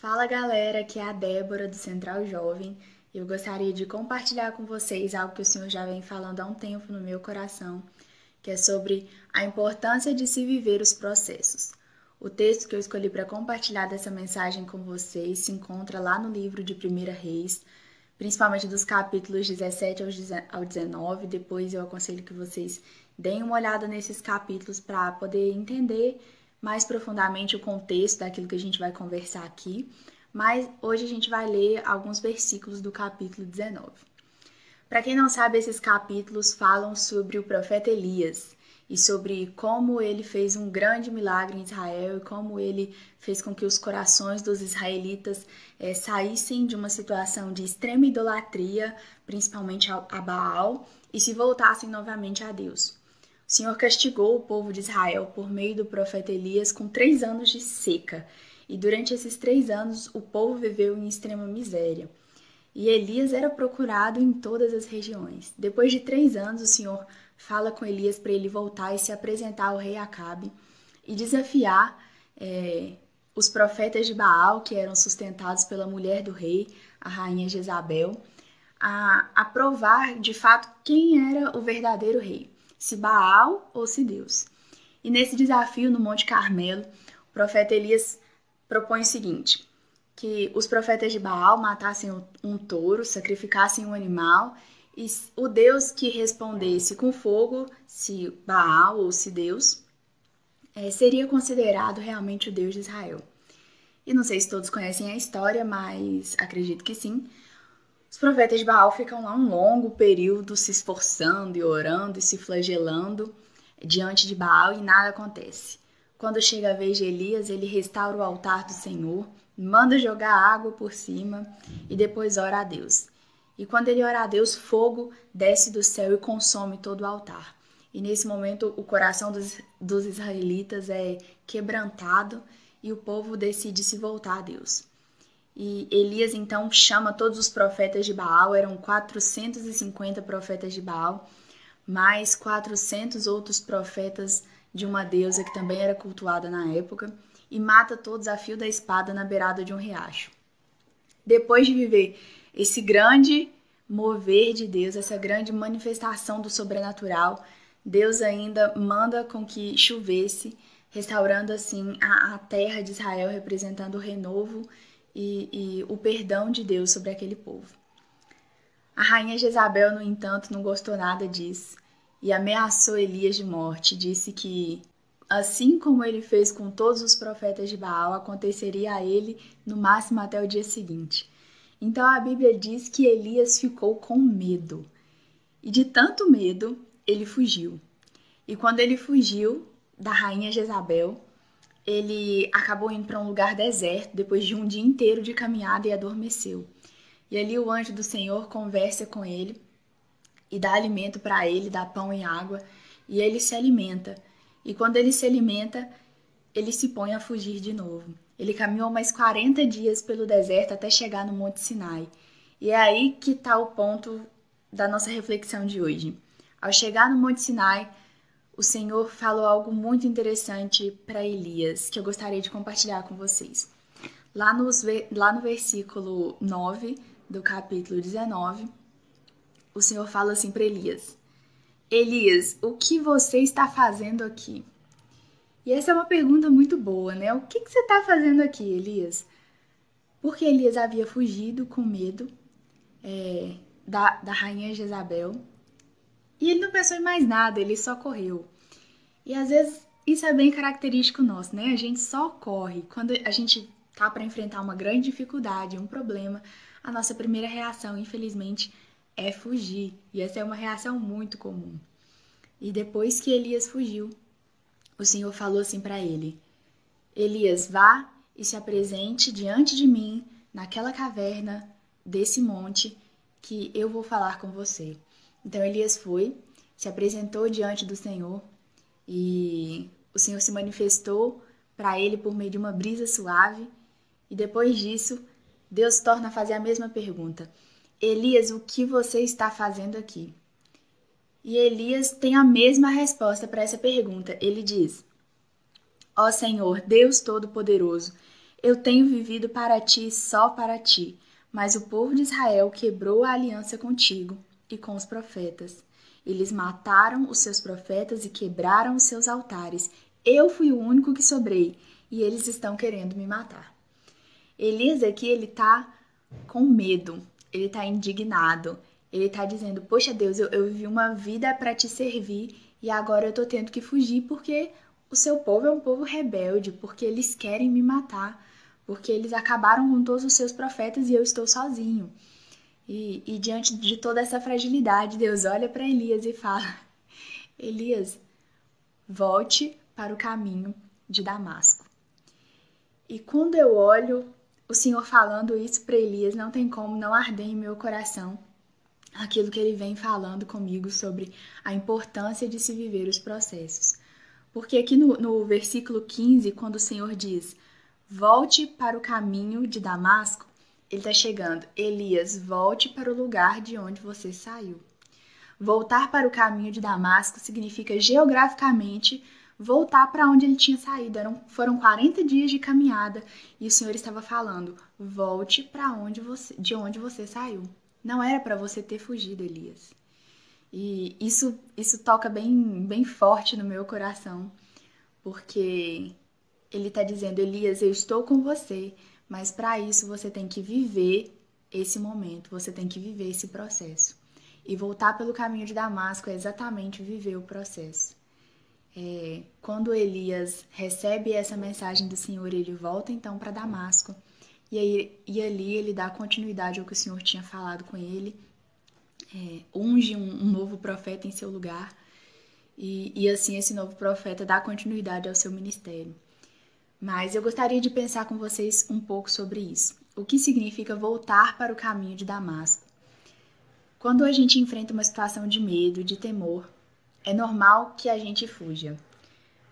Fala galera, aqui é a Débora do Central Jovem eu gostaria de compartilhar com vocês algo que o Senhor já vem falando há um tempo no meu coração, que é sobre a importância de se viver os processos. O texto que eu escolhi para compartilhar dessa mensagem com vocês se encontra lá no livro de 1 Reis, principalmente dos capítulos 17 ao 19. Depois eu aconselho que vocês deem uma olhada nesses capítulos para poder entender mais profundamente o contexto daquilo que a gente vai conversar aqui, mas hoje a gente vai ler alguns versículos do capítulo 19. Para quem não sabe, esses capítulos falam sobre o profeta Elias e sobre como ele fez um grande milagre em Israel e como ele fez com que os corações dos israelitas é, saíssem de uma situação de extrema idolatria, principalmente a Baal, e se voltassem novamente a Deus. O Senhor castigou o povo de Israel por meio do profeta Elias com três anos de seca, e durante esses três anos o povo viveu em extrema miséria. E Elias era procurado em todas as regiões. Depois de três anos, o Senhor fala com Elias para ele voltar e se apresentar ao rei Acabe e desafiar é, os profetas de Baal, que eram sustentados pela mulher do rei, a rainha Jezabel, a, a provar de fato quem era o verdadeiro rei se Baal ou se Deus. E nesse desafio no Monte Carmelo, o profeta Elias propõe o seguinte: que os profetas de Baal matassem um touro, sacrificassem um animal, e o Deus que respondesse com fogo, se Baal ou se Deus, é, seria considerado realmente o Deus de Israel. E não sei se todos conhecem a história, mas acredito que sim. Os profetas de Baal ficam lá um longo período se esforçando e orando e se flagelando diante de Baal e nada acontece. Quando chega a vez de Elias, ele restaura o altar do Senhor, manda jogar água por cima e depois ora a Deus. E quando ele ora a Deus, fogo desce do céu e consome todo o altar. E nesse momento o coração dos, dos israelitas é quebrantado e o povo decide se voltar a Deus. E Elias então chama todos os profetas de Baal, eram 450 profetas de Baal, mais 400 outros profetas de uma deusa que também era cultuada na época, e mata todos a fio da espada na beirada de um riacho. Depois de viver esse grande mover de Deus, essa grande manifestação do sobrenatural, Deus ainda manda com que chovesse, restaurando assim a, a terra de Israel, representando o renovo e, e o perdão de Deus sobre aquele povo. A rainha Jezabel, no entanto, não gostou nada disso e ameaçou Elias de morte. Disse que, assim como ele fez com todos os profetas de Baal, aconteceria a ele no máximo até o dia seguinte. Então a Bíblia diz que Elias ficou com medo e, de tanto medo, ele fugiu. E quando ele fugiu da rainha Jezabel, ele acabou indo para um lugar deserto depois de um dia inteiro de caminhada e adormeceu. E ali o anjo do Senhor conversa com ele e dá alimento para ele, dá pão e água, e ele se alimenta. E quando ele se alimenta, ele se põe a fugir de novo. Ele caminhou mais 40 dias pelo deserto até chegar no Monte Sinai. E é aí que está o ponto da nossa reflexão de hoje. Ao chegar no Monte Sinai, o Senhor falou algo muito interessante para Elias, que eu gostaria de compartilhar com vocês. Lá, nos, lá no versículo 9 do capítulo 19, o Senhor fala assim para Elias: Elias, o que você está fazendo aqui? E essa é uma pergunta muito boa, né? O que, que você está fazendo aqui, Elias? Porque Elias havia fugido com medo é, da, da rainha Jezabel e ele não pensou em mais nada, ele só correu. E às vezes isso é bem característico nosso, né? A gente só corre. Quando a gente tá para enfrentar uma grande dificuldade, um problema, a nossa primeira reação, infelizmente, é fugir. E essa é uma reação muito comum. E depois que Elias fugiu, o Senhor falou assim para ele: Elias, vá e se apresente diante de mim naquela caverna desse monte que eu vou falar com você. Então Elias foi, se apresentou diante do Senhor e o Senhor se manifestou para ele por meio de uma brisa suave. E depois disso, Deus torna a fazer a mesma pergunta: Elias, o que você está fazendo aqui? E Elias tem a mesma resposta para essa pergunta. Ele diz: Ó Senhor, Deus Todo-Poderoso, Eu tenho vivido para ti só para ti, mas o povo de Israel quebrou a aliança contigo e com os profetas. Eles mataram os seus profetas e quebraram os seus altares. Eu fui o único que sobrei e eles estão querendo me matar. Elias aqui, ele tá com medo, ele tá indignado, ele tá dizendo: Poxa Deus, eu, eu vivi uma vida para te servir e agora eu tô tendo que fugir porque o seu povo é um povo rebelde, porque eles querem me matar, porque eles acabaram com todos os seus profetas e eu estou sozinho. E, e diante de toda essa fragilidade, Deus olha para Elias e fala: Elias, volte para o caminho de Damasco. E quando eu olho o Senhor falando isso para Elias, não tem como não arder em meu coração aquilo que ele vem falando comigo sobre a importância de se viver os processos. Porque aqui no, no versículo 15, quando o Senhor diz: Volte para o caminho de Damasco, ele está chegando. Elias, volte para o lugar de onde você saiu. Voltar para o caminho de Damasco significa geograficamente voltar para onde ele tinha saído. Eram, foram 40 dias de caminhada e o Senhor estava falando: volte para onde você, de onde você saiu. Não era para você ter fugido, Elias. E isso, isso toca bem, bem forte no meu coração, porque ele está dizendo: Elias, eu estou com você, mas para isso você tem que viver esse momento, você tem que viver esse processo. E voltar pelo caminho de Damasco é exatamente viver o processo. É, quando Elias recebe essa mensagem do Senhor, ele volta então para Damasco. E, aí, e ali ele dá continuidade ao que o Senhor tinha falado com ele, é, unge um, um, novo profeta em seu lugar, e, e assim esse novo profeta dá continuidade ao seu ministério. Mas eu gostaria de pensar com vocês um pouco sobre isso. O que significa voltar para o caminho de Damasco? Quando a gente enfrenta uma situação de medo, de temor, é normal que a gente fuja.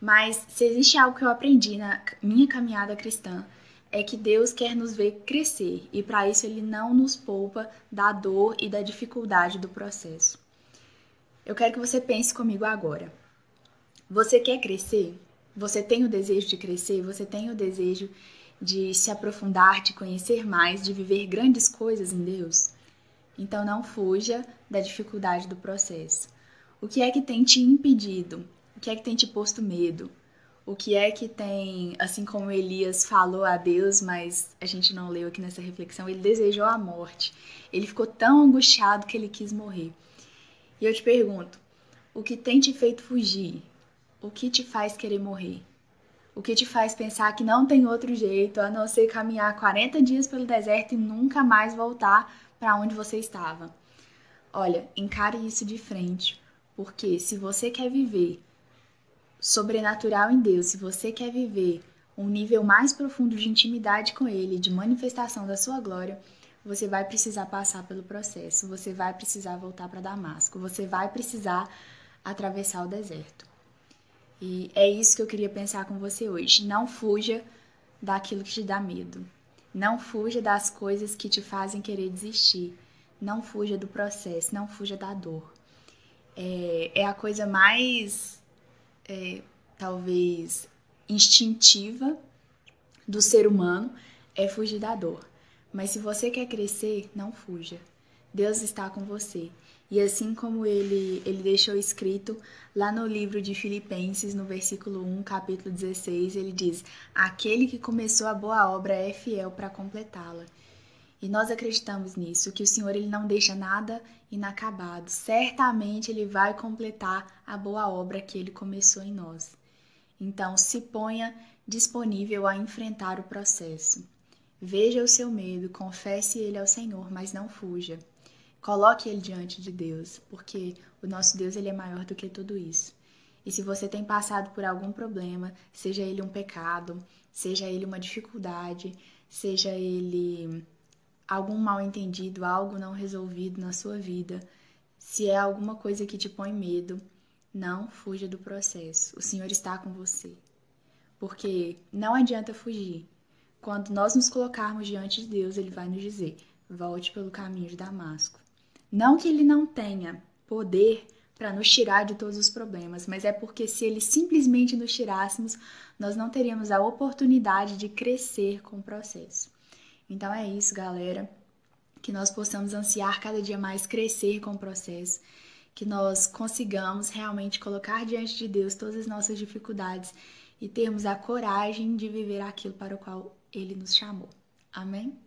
Mas se existe algo que eu aprendi na minha caminhada cristã, é que Deus quer nos ver crescer e para isso ele não nos poupa da dor e da dificuldade do processo. Eu quero que você pense comigo agora. Você quer crescer? Você tem o desejo de crescer? Você tem o desejo de se aprofundar, de conhecer mais, de viver grandes coisas em Deus? Então não fuja da dificuldade do processo. O que é que tem te impedido? O que é que tem te posto medo? O que é que tem, assim como Elias falou a Deus, mas a gente não leu aqui nessa reflexão, ele desejou a morte. Ele ficou tão angustiado que ele quis morrer. E eu te pergunto, o que tem te feito fugir? O que te faz querer morrer? O que te faz pensar que não tem outro jeito a não ser caminhar 40 dias pelo deserto e nunca mais voltar para onde você estava? Olha, encare isso de frente. Porque se você quer viver sobrenatural em Deus, se você quer viver um nível mais profundo de intimidade com Ele, de manifestação da sua glória, você vai precisar passar pelo processo, você vai precisar voltar para Damasco, você vai precisar atravessar o deserto. E é isso que eu queria pensar com você hoje. Não fuja daquilo que te dá medo. Não fuja das coisas que te fazem querer desistir. Não fuja do processo, não fuja da dor é, é a coisa mais, é, talvez, instintiva do ser humano é fugir da dor. Mas se você quer crescer, não fuja. Deus está com você. E assim como ele, ele deixou escrito lá no livro de Filipenses, no versículo 1, capítulo 16, ele diz: Aquele que começou a boa obra é fiel para completá-la. E nós acreditamos nisso, que o Senhor ele não deixa nada inacabado. Certamente ele vai completar a boa obra que ele começou em nós. Então, se ponha disponível a enfrentar o processo. Veja o seu medo, confesse ele ao Senhor, mas não fuja. Coloque ele diante de Deus, porque o nosso Deus ele é maior do que tudo isso. E se você tem passado por algum problema, seja ele um pecado, seja ele uma dificuldade, seja ele algum mal entendido, algo não resolvido na sua vida, se é alguma coisa que te põe medo, não fuja do processo. O Senhor está com você. Porque não adianta fugir. Quando nós nos colocarmos diante de Deus, Ele vai nos dizer: volte pelo caminho de Damasco. Não que Ele não tenha poder para nos tirar de todos os problemas, mas é porque se ele simplesmente nos tirássemos, nós não teríamos a oportunidade de crescer com o processo. Então é isso, galera. Que nós possamos ansiar cada dia mais crescer com o processo, que nós consigamos realmente colocar diante de Deus todas as nossas dificuldades e termos a coragem de viver aquilo para o qual ele nos chamou. Amém?